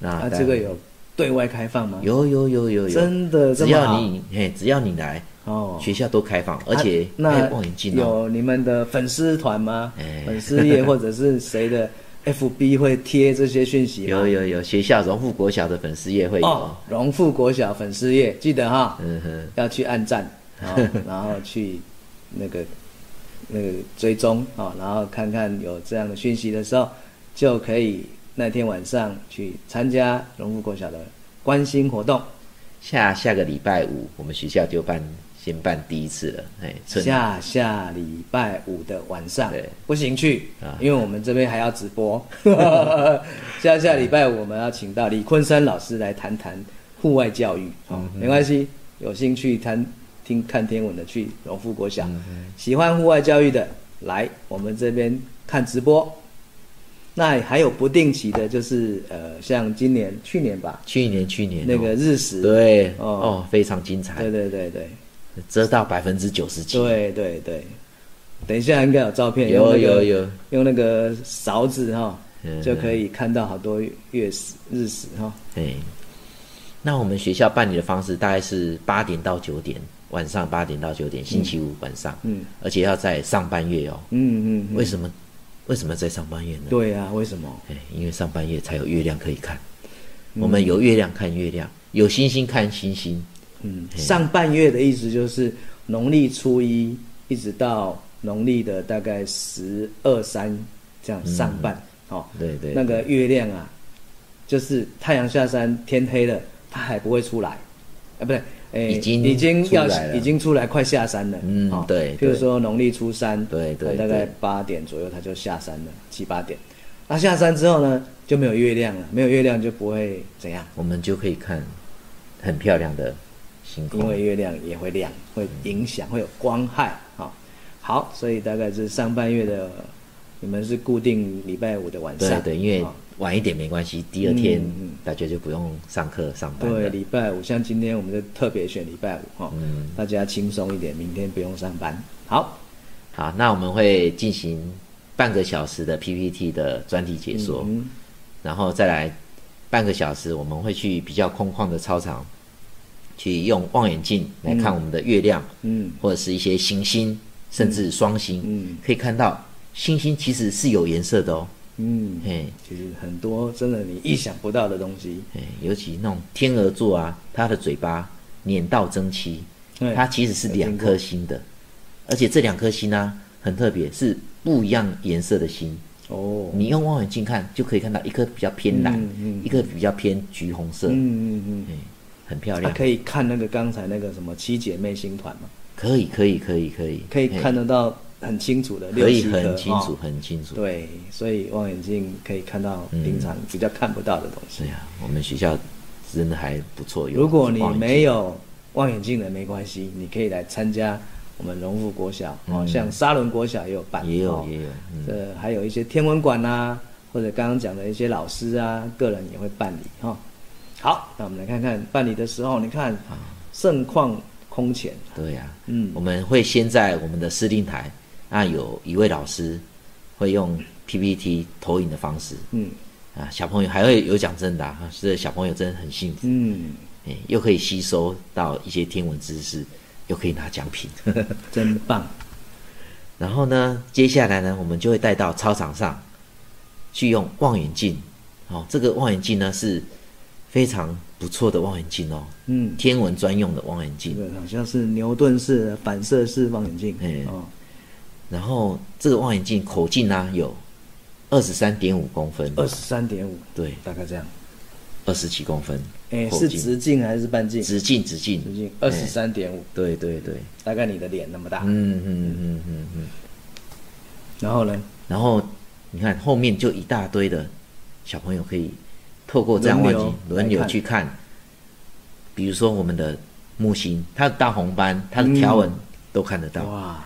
那啊，这个有对外开放吗？有有有有有，真的这只要你嘿，只要你来，哦。学校都开放，而且啊那还有你们的粉丝团吗？哎粉丝页或者是谁的 FB 会贴这些讯息？有有有，学校荣富国小的粉丝页会有。哦，荣富国小粉丝页记得哈，嗯哼，要去按赞，然后去那个那个追踪啊、哦，然后看看有这样的讯息的时候，就可以那天晚上去参加荣富国小的关心活动。下下个礼拜五，我们学校就办先办第一次了，哎，下下礼拜五的晚上。不行去啊，因为我们这边还要直播。下下礼拜五我们要请到李昆山老师来谈谈户外教育，哦，没关系，有兴趣谈听看天文的去荣富国小，喜欢户外教育的来我们这边看直播。那还有不定期的，就是呃，像今年、去年吧，去年去年那个哦日食，对哦。哦，非常精彩。对，对对对。遮到百分之九十几，对对对。等一下应该有照片，有那个有有，用那个勺子哈、嗯就可以看到好多月食、日食哈、哎，那我们学校办理的方式大概是八点到九点，晚上八点到九点，星期五晚上，嗯而且要在上半月哦。嗯嗯，为什么？为什么在上半夜呢？对啊，为什么？哎，因为上半夜才有月亮可以看。嗯我们有月亮看月亮，有星星看星星。嗯，上半月的意思就是农历初一一直到农历的大概十二三这样上半、哦。对对，那个月亮啊，就是太阳下山天黑了，它还不会出来，啊，不对，诶，已经已经要已经出来，快下山了。嗯哦对譬如说农历初三，对对大概八点左右它就下山了，七八点。那下山之后呢，就没有月亮了，没有月亮就不会怎样，我们就可以看很漂亮的星空。因为月亮也会亮，会影响，会有光害。好、好，所以大概是上半月的，你们是固定礼拜五的晚上。对对，因为哦晚一点没关系，第二天大家就不用上课上班对，礼拜五，像今天我们就特别选礼拜五哈、嗯。大家轻松一点，明天不用上班。好，好，那我们会进行半个小时的 PPT 的专题解说，嗯然后再来半个小时，我们会去比较空旷的操场，去用望远镜来看我们的月亮，嗯。或者是一些行星，甚至双星，嗯。可以看到星星其实是有颜色的哦。嗯，嘿，其实很多真的你意想不到的东西，嘿，尤其那种天鹅座啊，它的嘴巴碾到蒸汽，它其实是两颗星的，而且这两颗星呢、很特别，是不一样颜色的星。哦，你用望远镜看，就可以看到一颗比较偏蓝，嗯嗯一个比较偏橘红色，嗯嗯嗯，哎很漂它亮。可以看那个刚才那个什么七姐妹星团吗，可以，可以，可以，可以，可以看得到很清楚的，可以很清楚，哦。很清楚。对，所以望远镜可以看到平常比较看不到的东西。对呀、我们学校真的还不错。如果你没有望远镜的没关系，你可以来参加我们荣富国小哦，像沙伦国小也有办，嗯也有哦。也有，嗯，这还有一些天文馆呐、或者刚刚讲的一些老师啊，个人也会办理哈、好，那我们来看看办理的时候，你看盛况空前，对呀、嗯。我们会先在我们的司令台，那有一位老师会用 PPT 投影的方式。嗯。啊，小朋友还会有奖征答，啊所以小朋友真的很幸福，嗯，哎，又可以吸收到一些天文知识，又可以拿奖品。真棒，然后呢，接下来呢，我们就会带到操场上去用望远镜。哦，这个望远镜呢是非常不错的望远镜哦，嗯，天文专用的望远镜。对好像是牛顿式的反射式望远镜，哎。哦，然后这个望远镜口径呢有二十三点五公分，二十三点五，对，大概这样，二十几公分，哎，是直径还是半径？直径直径，直径二十三点五，对对对，大概你的脸那么大，嗯嗯嗯嗯嗯。然后呢，然后你看后面就一大堆的小朋友可以透过这样望远轮流去看，比如说我们的木星，它的大红斑，它的条纹都看得到。哇，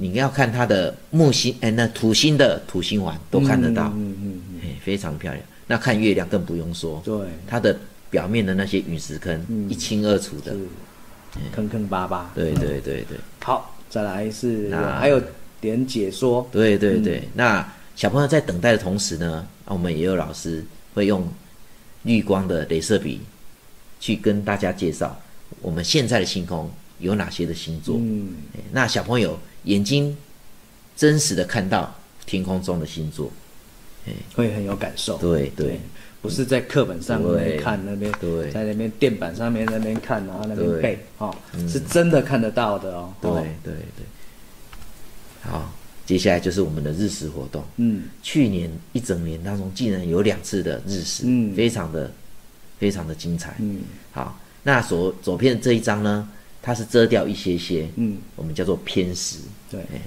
你要看它的木星，哎，那土星的土星环都看得到，嗯嗯嗯，哎，非常漂亮。那看月亮更不用说，对，它的表面的那些陨石坑嗯。一清二楚的。是。坑坑巴巴，对嗯对对对。好，再来是那还有点解说，对对对，那小朋友在等待的同时呢，啊，我们也有老师会用绿光的镭射笔去跟大家介绍我们现在的星空有哪些的星座。嗯，哎那小朋友眼睛真实的看到天空中的星座，会很有感受。对对不是在课本上面看那边，对在那边电板上面那边看，然后那边背，哦，是真的看得到的哦。对哦对对。好，接下来就是我们的日食活动。嗯，去年一整年当中，竟然有两次的日食，嗯非常的非常的精彩。嗯好，那左左边这一张呢，它是遮掉一些些，嗯，我们叫做偏食，对，哎，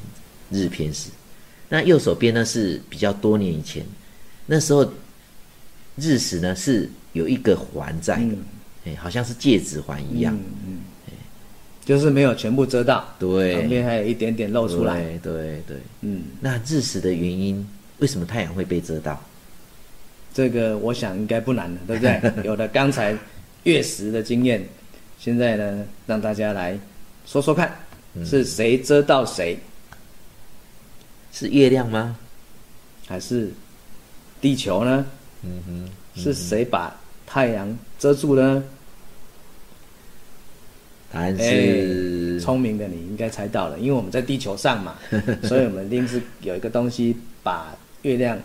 日偏食。那右手边呢是比较多年以前，那时候日食呢是有一个环在的，哎、好像是戒指环一样，嗯嗯，就是没有全部遮到，对，旁边还有一点点露出来。对对对。嗯，那日食的原因，为什么太阳会被遮到？这个我想应该不难了，对不对？有了刚才月食的经验，现在呢，让大家来说说看，嗯是谁遮到谁，是月亮吗？还是地球呢？嗯哼，是谁把太阳遮住呢？答案哎是、聪明的你应该猜到了，因为我们在地球上嘛，所以我们一定是有一个东西把月亮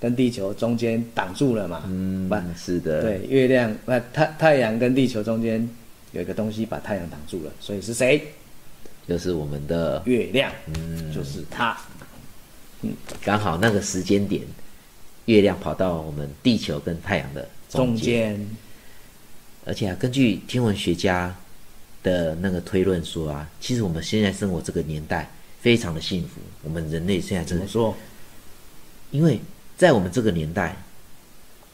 跟地球中间挡住了嘛。嗯把，是的，对，月亮那太太阳跟地球中间有一个东西把太阳挡住了，所以是谁？就是我们的月亮，嗯就是它。嗯刚好那个时间点，月亮跑到我们地球跟太阳的中间，间，而且啊，根据天文学家的那个推论说啊，其实我们现在生活这个年代非常的幸福，我们人类现在怎么说？因为在我们这个年代，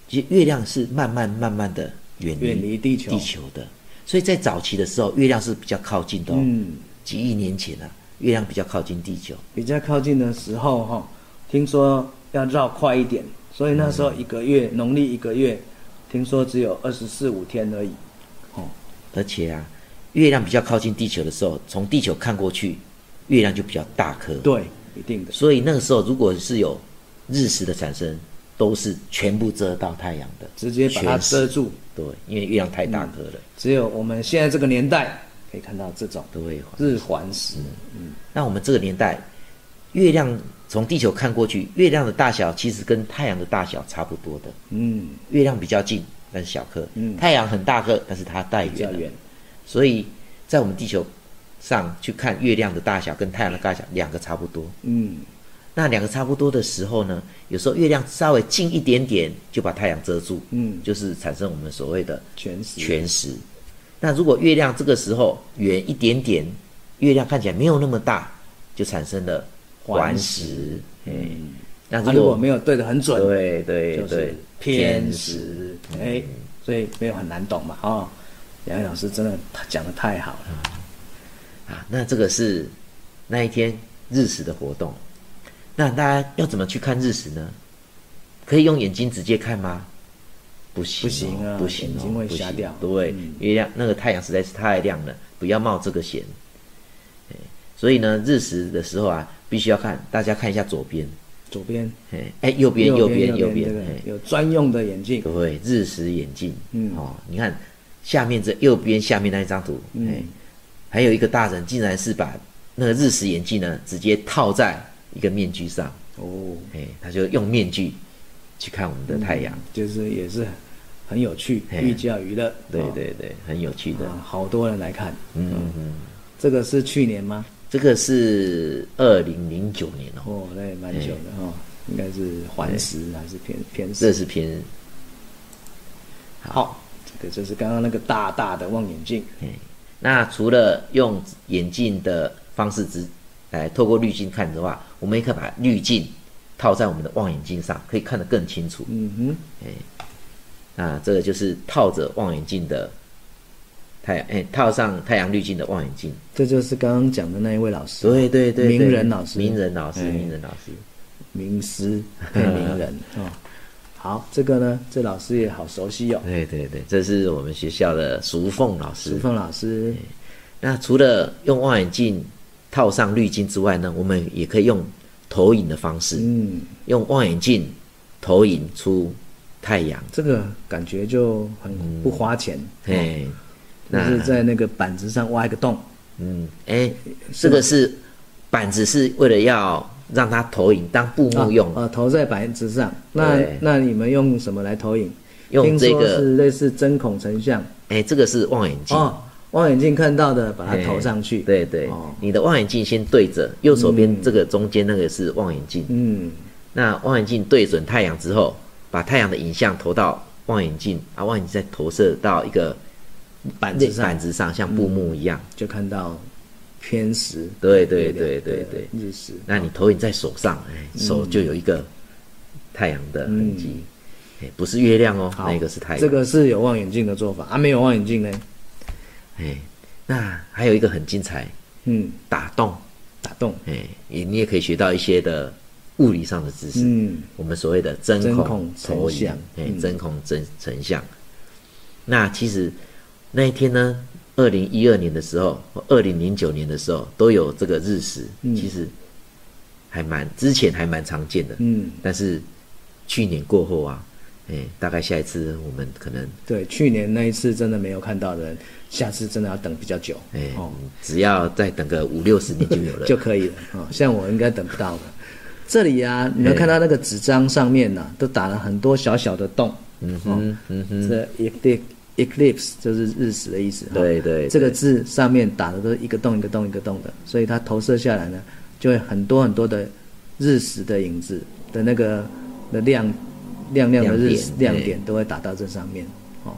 其实月亮是慢慢慢慢的远离远离地球地球的，所以在早期的时候，月亮是比较靠近的、哦。嗯，几亿年前啊，月亮比较靠近地球。比较靠近的时候哈，听说要绕快一点，所以那时候一个月，农历一个月，听说只有二十四五天而已。哦，而且啊，月亮比较靠近地球的时候，从地球看过去，月亮就比较大颗。对，一定的。所以那个时候，如果是有日食的产生，都是全部遮到太阳的，直接把它遮住。对，因为月亮太大颗了，只有我们现在这个年代可以看到这种都会。日环食。嗯那我们这个年代，月亮从地球看过去，月亮的大小其实跟太阳的大小差不多的。嗯，月亮比较近，但是小颗；嗯太阳很大颗，但是它带远。比较远。所以在我们地球上去看月亮的大小跟太阳的大小两个差不多。嗯，那两个差不多的时候呢，有时候月亮稍微近一点点就把太阳遮住，嗯就是产生我们所谓的全食。全食。那如果月亮这个时候远一点点，月亮看起来没有那么大，就产生了环食。嗯、那它如果没有对的很准，对对就是对偏食。哎，所以没有很难懂嘛。哦，杨毅老师真的讲的太好了。啊，那这个是那一天日食的活动。那大家要怎么去看日食呢？可以用眼睛直接看吗？不行、哦，不行啊不行、哦，眼睛会瞎掉。对，嗯。月亮那个太阳实在是太亮了，不要冒这个险。哎所以呢，日食的时候啊，必须要看，大家看一下左边，左边，哎哎，右边右边右边有专用的眼镜。对，日食眼镜，嗯。哦，你看下面这右边下面那一张图，嗯。哎，还有一个大人竟然是把那个日食眼镜呢，直接套在一个面具上，哦，哎，他就用面具去看我们的太阳，就是也是很有趣，寓教于乐。哦。对对对，很有趣的，啊，好多人来看。嗯嗯。嗯，这个是去年吗？这个是二零零九年哦，哦，那也蛮久的哦，应该是环食还是偏偏食？这是偏。好，这个就是刚刚那个大大的望远镜。那除了用眼镜的方式之来透过滤镜看的话，我们也可以把滤镜套在我们的望远镜上，可以看得更清楚。嗯哼，哎那这个就是套着望远镜的太阳，哎，套上太阳滤镜的望远镜。这就是刚刚讲的那一位老师，对对对，名人老师名人老师，哎名人老师。名师 配名人哦。好，这个呢，这老师也好熟悉哦，对对对，这是我们学校的淑凤老师淑。凤老师。那除了用望远镜套上滤镜之外呢，我们也可以用投影的方式，嗯，用望远镜投影出太阳，这个感觉就很不花钱，嘿，就是在那个板子上挖一个洞，嗯，哎，这个是板子是为了要让它投影当布幕用，啊，投在板子上。那那你们用什么来投影？用这个是类似针孔成像。哎，这个是望远镜。哦，望远镜看到的把它投上去。对对，哦你的望远镜先对着右手边这个中间那个是望远镜，嗯，那望远镜对准太阳之后，把太阳的影像投到望远镜，啊，望远镜再投射到一个板子上板子上，像布幕一样。就看到偏食。对对对对对日食。那你投影在手上，哎，手就有一个太阳的痕迹，哎，不是月亮哦，那个是太阳。这个是有望远镜的做法啊，没有望远镜呢？哎，那还有一个很精彩，嗯，打洞，打洞。哎，你你也可以学到一些的物理上的知识。嗯，我们所谓的针孔成像，哎，嗯。针孔成成像。那其实那一天呢，二零一二年的时候，二零零九年的时候都有这个日食，其实还蛮之前还蛮常见的，嗯，但是去年过后啊，哎，大概下一次我们可能对，去年那一次真的没有看到的人，下次真的要等比较久。哎，哦，只要再等个五六十年就有了，就可以了。像我应该等不到了。这里啊，你们看到那个纸张上面呢、都打了很多小小的洞。嗯哼，嗯哼，这 eclipse eclipse 就是日食的意思。哈对对，这个字上面打的都是一个洞一个洞一个洞的，所以它投射下来呢，就会很多很多的日食的影子的那个的亮亮亮的日食亮亮点点都会打到这上面。哦，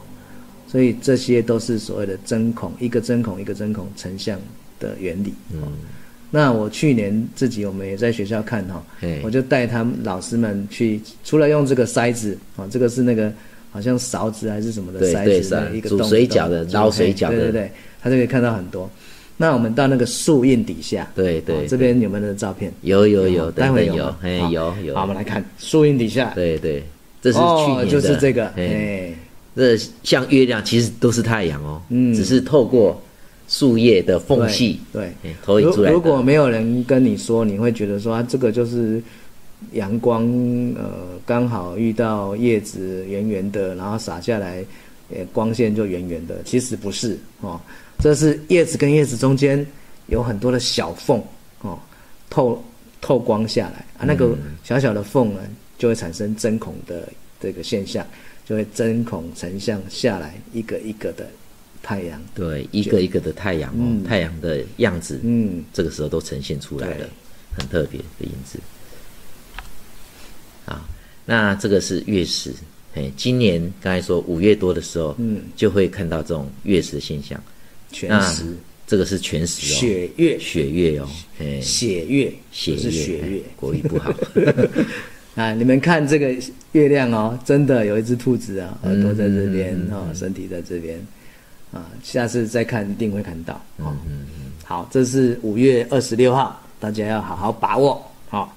所以这些都是所谓的针孔，一个针孔一个针孔成像的原理。嗯，那我去年自己我们也在学校看哈、嘿。我就带他们老师们去，除了用这个筛子啊、这个是那个好像勺子还是什么的筛子，一个洞煮水饺的洞捞水饺的。对对对，他就可以看到很多。那我们到那个树荫底下，对对哦这边有没有那个照片？有有有，哦待会有吗，哎有有，好，我们来看树荫底下，对对，这是去哦，年的，就是这个，哎，哎，这像月亮其实都是太阳哦，嗯。只是透过树叶的缝隙，对，哎投影出来。如如果没有人跟你说，你会觉得说啊，这个就是阳光，呃，刚好遇到叶子圆圆的，然后洒下来，呃，光线就圆圆的。其实不是哦，这是叶子跟叶子中间有很多的小缝哦，透透光下来啊，那个小小的缝呢，就会产生针孔的这个现象，就会针孔成像下来一个一个的太阳。对一个一个的太阳哦，嗯太阳的样子，嗯，这个时候都呈现出来了，很特别的影子。啊，那这个是月食，哎，今年刚才说五月多的时候，嗯，就会看到这种月食现象。全那食这个是全食哦，血月血月哦，哎，血月，血不是血哎月。国语不好，啊，你们看这个月亮哦，真的有一只兔子啊，耳朵在这边嗯嗯哦，身体在这边啊，下次再看一定会看到哦。嗯好，这是五月二十六号，大家要好好把握。好，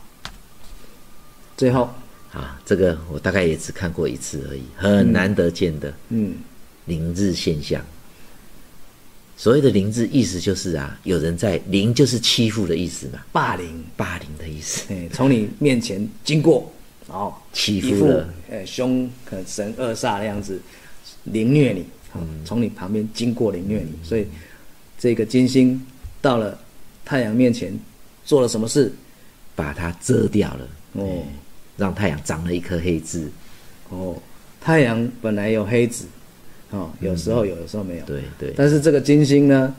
最后，啊，这个我大概也只看过一次而已，很难得见的嗯，凌日现象。所谓的凌字，意思就是啊，有人在凌就是欺负的意思嘛，霸凌，霸凌的意思，哎，从你面前经过，然后欺负了，呃凶很神恶煞的样子凌虐你，啊从你旁边经过凌虐你，所以这个金星到了太阳面前做了什么事？把它遮掉了，哦。哎让太阳长了一颗黑痣。哦，太阳本来有黑子，哦，有时候有，有时候没有。对对，但是这个金星呢，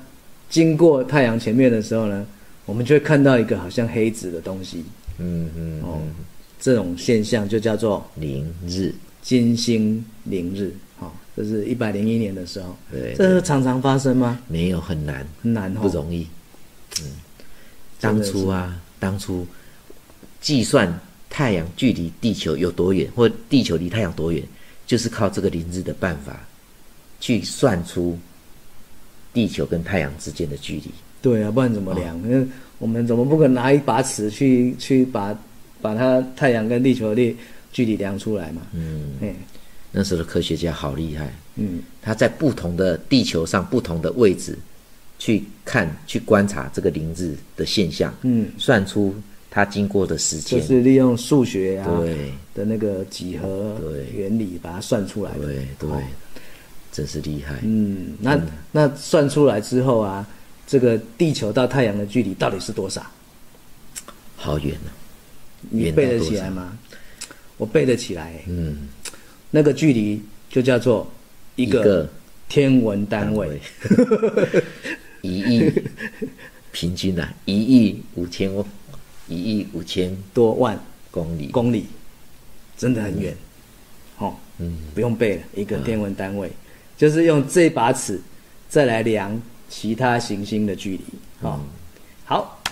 经过太阳前面的时候呢，我们就会看到一个好像黑子的东西。嗯嗯哦嗯，这种现象就叫做凌日，金星凌日。哦，这是一百零一年的时候。对这是常常发生吗？没有很难，很难哦。不容易。嗯，当初啊，当初计算太阳距离地球有多远，或地球离太阳多远，就是靠这个凌日的办法去算出地球跟太阳之间的距离。对啊，不然怎么量？因为我们怎么不可能拿一把尺去去把把它太阳跟地球的距离量出来嘛？嗯，哎，那时候的科学家好厉害，嗯，他在不同的地球上不同的位置去看、去观察这个凌日的现象，嗯，算出它经过的时就间，是利用数学啊对。的那个几何对。原理把它算出来的。对对哦，真是厉害。嗯，那那算出来之后啊，这个地球到太阳的距离到底是多少？好远呢、你背得起来吗？我背得起来。嗯，那个距离就叫做一个天文单位。一亿平均啊，一亿五千万，一亿五千多万公里。公里，真的很远。哦，嗯，不用背了，一个天文单位，就是用这把尺再来量其他行星的距离。哦，好，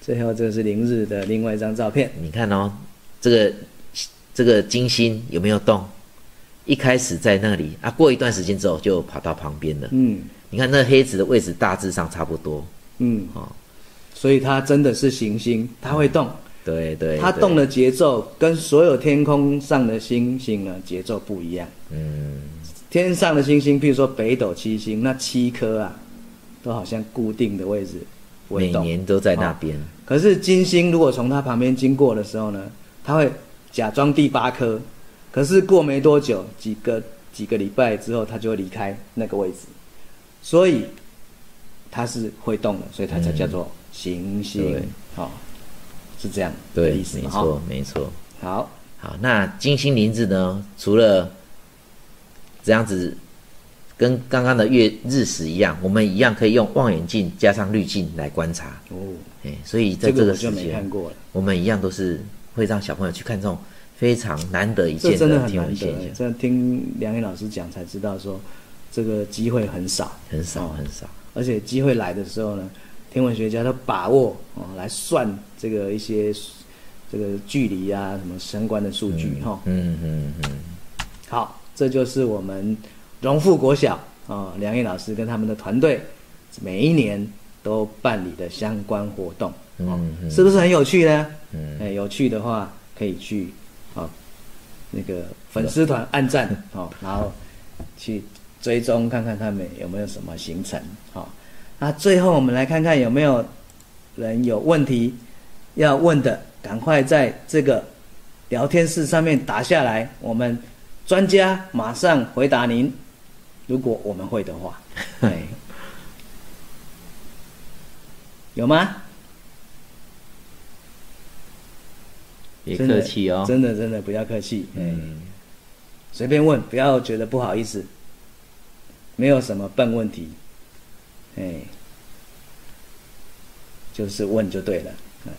最后这是凌日的另外一张照片。你看哦，这个这个金星有没有动？一开始在那里啊，过一段时间之后就跑到旁边了。嗯你看那黑子的位置大致上差不多。嗯，哦，所以它真的是行星，它会动。对对，对它动的节奏跟所有天空上的星星呢节奏不一样。嗯，天上的星星，譬如说北斗七星，那七颗啊，都好像固定的位置每。年都在那边。可是金星如果从它旁边经过的时候呢，它会假装第八颗，可是过没多久，几个几个礼拜之后，它就会离开那个位置，所以它是会动的，所以它才叫做行星对。好、是这样对意，思没错没错。好，好，那金星凌日呢？除了这样子，跟刚刚的月日食一样，我们一样可以用望远镜加上滤镜来观察。哦，哎，所以在这这个时间。我们一样都是会让小朋友去看这种非常难得一这见的很难得文现象，，这听梁毅老师讲才知道说，这个机会很少，很少哦。很少。而且机会来的时候呢，天文学家都把握哦来算这个一些这个距离啊什么相关的数据哈、嗯嗯嗯，好，这就是我们荣富国小啊、哦梁毅老师跟他们的团队每一年都办理的相关活动，哦嗯嗯是不是很有趣呢？嗯哎，有趣的话可以去啊、那个粉丝团按赞 哦，然后去追踪看看他们有没有什么行程哦。那最后我们来看看有没有人有问题要问的，赶快在这个聊天室上面打下来，我们专家马上回答您。如果我们会的话，哎，有吗？别客气哦。真的真的不要客气，哎、嗯，随便问，不要觉得不好意思，没有什么笨问题，哎，就是问就对了，哎。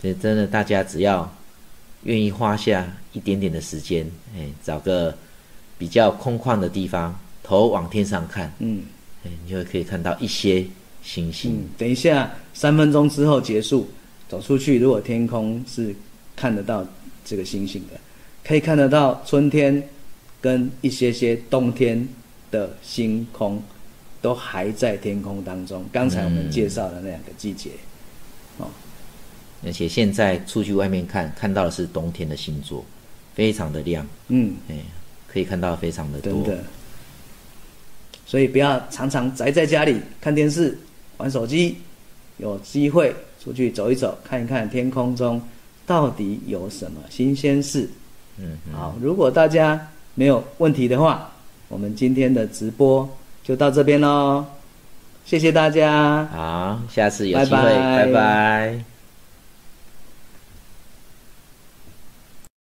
所以真的大家只要愿意花下一点点的时间，哎，找个比较空旷的地方，头往天上看，嗯哎，你就可以看到一些星星。嗯，等一下三分钟之后结束，走出去，如果天空是看得到这个星星的，可以看得到春天跟一些些冬天的星空都还在天空当中。刚才我们介绍的那两个季节，而且现在出去外面看，看到的是冬天的星座，非常的亮，嗯，哎，可以看到非常的多。真的。所以不要常常宅在家里看电视、玩手机，有机会出去走一走，看一看天空中到底有什么新鲜事。嗯，好，如果大家没有问题的话，我们今天的直播就到这边喽，谢谢大家。好，下次有机会，拜拜拜拜